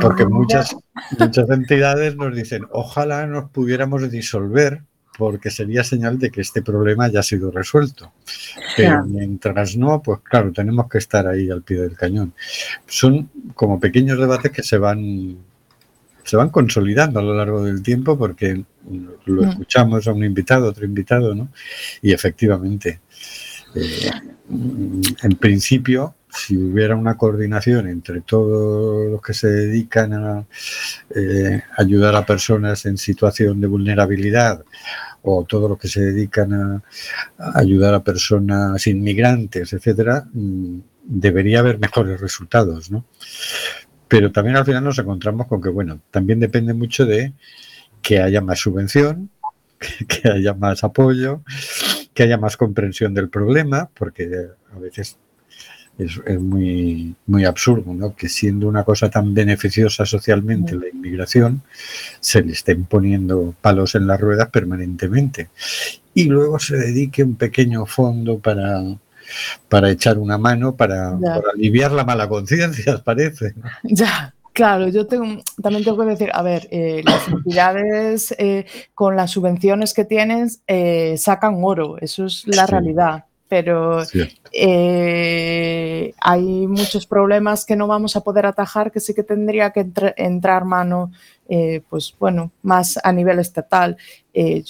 porque muchas, muchas entidades nos dicen, ojalá nos pudiéramos disolver porque sería señal de que este problema ya ha sido resuelto. Pero Claro. mientras no, pues claro, tenemos que estar ahí al pie del cañón. Son como pequeños debates que se van se van consolidando a lo largo del tiempo porque lo Mm. escuchamos a un invitado, otro invitado, ¿no? Y efectivamente, eh, en principio, si hubiera una coordinación entre todos los que se dedican a eh, ayudar a personas en situación de vulnerabilidad o todos los que se dedican a, a ayudar a personas inmigrantes, etcétera, mm, debería haber mejores resultados, ¿no? Pero también al final nos encontramos con que, bueno, también depende mucho de que haya más subvención, que haya más apoyo, que haya más comprensión del problema, porque a veces es, es muy, muy absurdo, ¿no? Que siendo una cosa tan beneficiosa socialmente la inmigración, se le estén poniendo palos en las ruedas permanentemente. Y luego se dedique un pequeño fondo para, para echar una mano, para, aliviar la mala conciencia, parece. ¿no? Ya, claro, yo tengo, también tengo que decir, a ver, eh, las entidades eh, con las subvenciones que tienes eh, sacan oro, eso es la Sí. realidad, pero eh, hay muchos problemas que no vamos a poder atajar que sí que tendría que entr- entrar mano, eh, pues bueno, más a nivel estatal. Eh,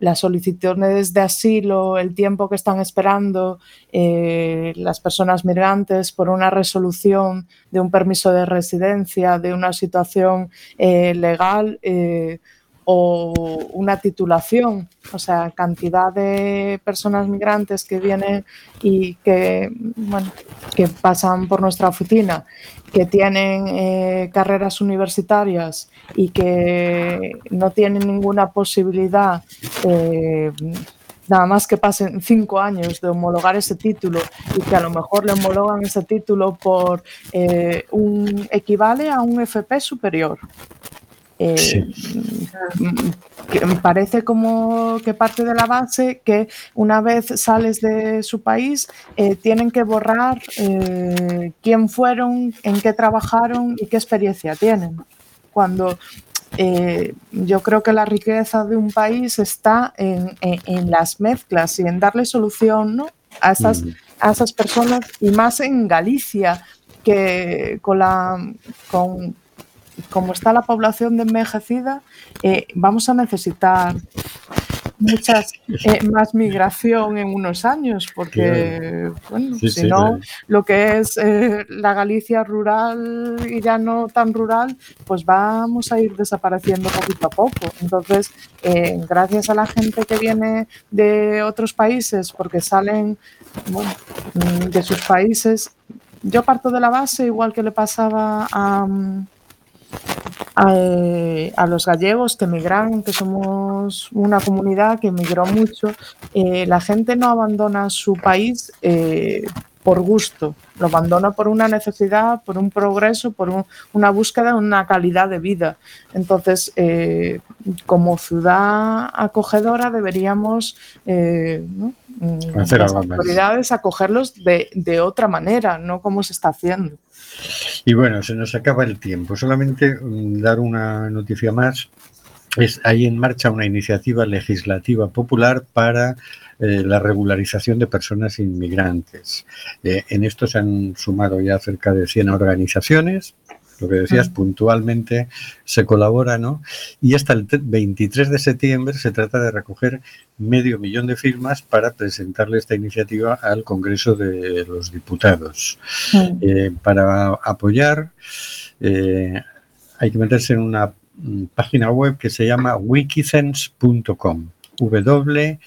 las solicitudes de asilo, el tiempo que están esperando eh, las personas migrantes por una resolución de un permiso de residencia, de una situación legal o una titulación. O sea, cantidad de personas migrantes que vienen y que, bueno, que pasan por nuestra oficina, que tienen eh, carreras universitarias y que no tienen ninguna posibilidad eh, nada más que pasen cinco años de homologar ese título y que a lo mejor le homologan ese título por eh, un equivale a un FP superior. Eh, mm, parece como que parte de la base que una vez sales de su país eh, tienen que borrar eh, quién fueron, en qué trabajaron y qué experiencia tienen. Cuando eh, yo creo que la riqueza de un país está en, en- en las mezclas y en darle solución ¿no? a, esas, a esas personas y más en Galicia, que con la con como está la población de envejecida, eh, vamos a necesitar muchas eh, más migración en unos años, porque bueno, Sí, si sí, no, claro. lo que es eh, la Galicia rural y ya no tan rural, pues vamos a ir desapareciendo poquito a poco. Entonces, eh, gracias a la gente que viene de otros países, porque salen bueno, mm, de sus países, yo parto de la base, igual que le pasaba a, mm, a, a los gallegos que emigran, que somos una comunidad que emigró mucho, eh, la gente no abandona su país eh, por gusto, lo abandona por una necesidad, por un progreso, por un- una búsqueda de una calidad de vida. Entonces, eh, como ciudad acogedora deberíamos eh, las autoridades acogerlos de, de otra manera, no como se está haciendo. Y bueno, se nos acaba el tiempo. Solamente mm, dar una noticia más. Es, hay en marcha una iniciativa legislativa popular para eh, la regularización de personas inmigrantes. Eh, en esto se han sumado ya cerca de 100 organizaciones. Lo que decías, Mm. puntualmente se colabora, ¿no? Y hasta el te- 23 de septiembre se trata de recoger medio millón de firmas para presentarle esta iniciativa al Congreso de los Diputados. Eh, para apoyar eh, hay que meterse en una mm, página web que se llama wikisense.com w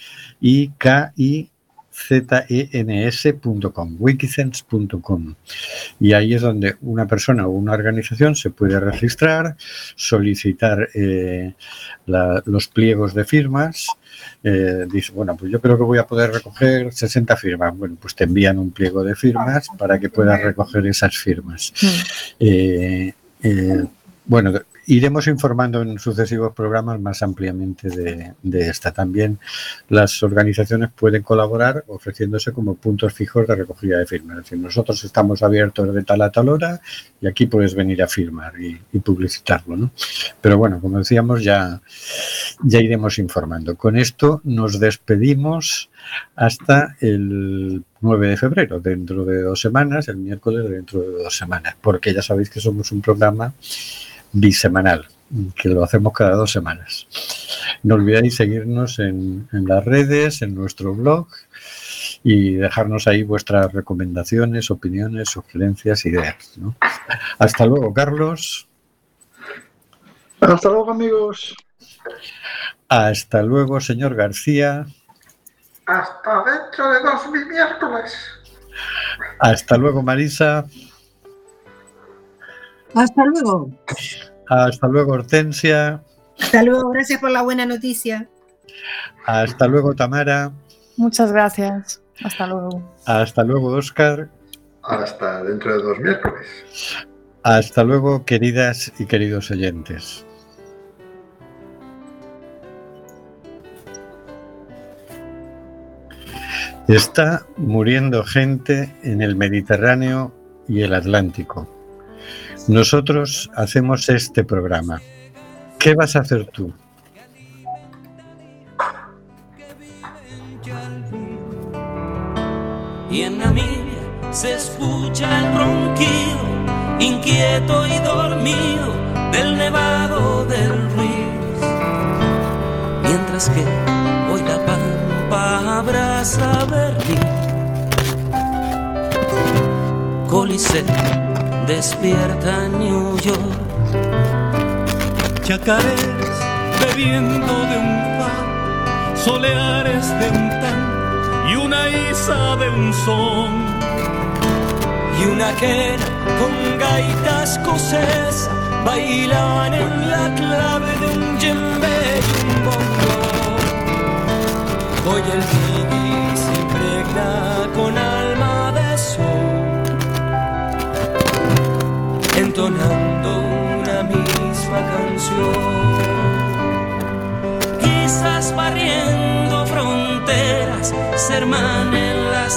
i k i z e n s.com wikisense.com y ahí es donde una persona o una organización se puede registrar solicitar eh, la- los pliegos de firmas eh, dice, bueno, pues yo creo que voy a poder recoger 60 firmas. Bueno, pues te envían un pliego de firmas para que puedas recoger esas firmas. Eh, eh, bueno, iremos informando en sucesivos programas más ampliamente de, esta. También las organizaciones pueden colaborar ofreciéndose como puntos fijos de recogida de firmas. Es decir, nosotros estamos abiertos de tal a tal hora y aquí puedes venir a firmar y, y publicitarlo. ¿no? Pero bueno, como decíamos, ya, ya iremos informando. Con esto nos despedimos hasta el 9 de febrero, dentro de dos semanas, el miércoles dentro de dos semanas, porque ya sabéis que somos un programa bisemanal, que lo hacemos cada dos semanas. No olvidéis seguirnos en, en las redes, en nuestro blog y dejarnos ahí vuestras recomendaciones, opiniones, sugerencias, ideas. ¿no? Hasta luego, Carlos. Hasta luego, amigos. Hasta luego, señor García. Hasta dentro de dos mi- miércoles. Hasta luego, Marisa. Hasta luego. Hasta luego, Hortensia. Hasta luego. Gracias por la buena noticia. Hasta luego, Tamara. Muchas gracias. Hasta luego. Hasta luego, Oscar. Hasta dentro de dos miércoles. Hasta luego, queridas y queridos oyentes. Está muriendo gente en el Mediterráneo y el Atlántico. Nosotros hacemos este programa. ¿Qué vas a hacer tú? y en Namibia se escucha el ronquido inquieto y dormido del nevado del Ruiz. Mientras que hoy la pampa abraza Berlín. Coliseo despierta New York. Chacarés bebiendo de un pan, soleares de un tan y una isa de un son. y una quena con gaitas escocesa bailaban en la clave de un djembe y un bongo. Hoy el reggae se impregna entonando una misma canción. Quizás barriendo fronteras se hermanen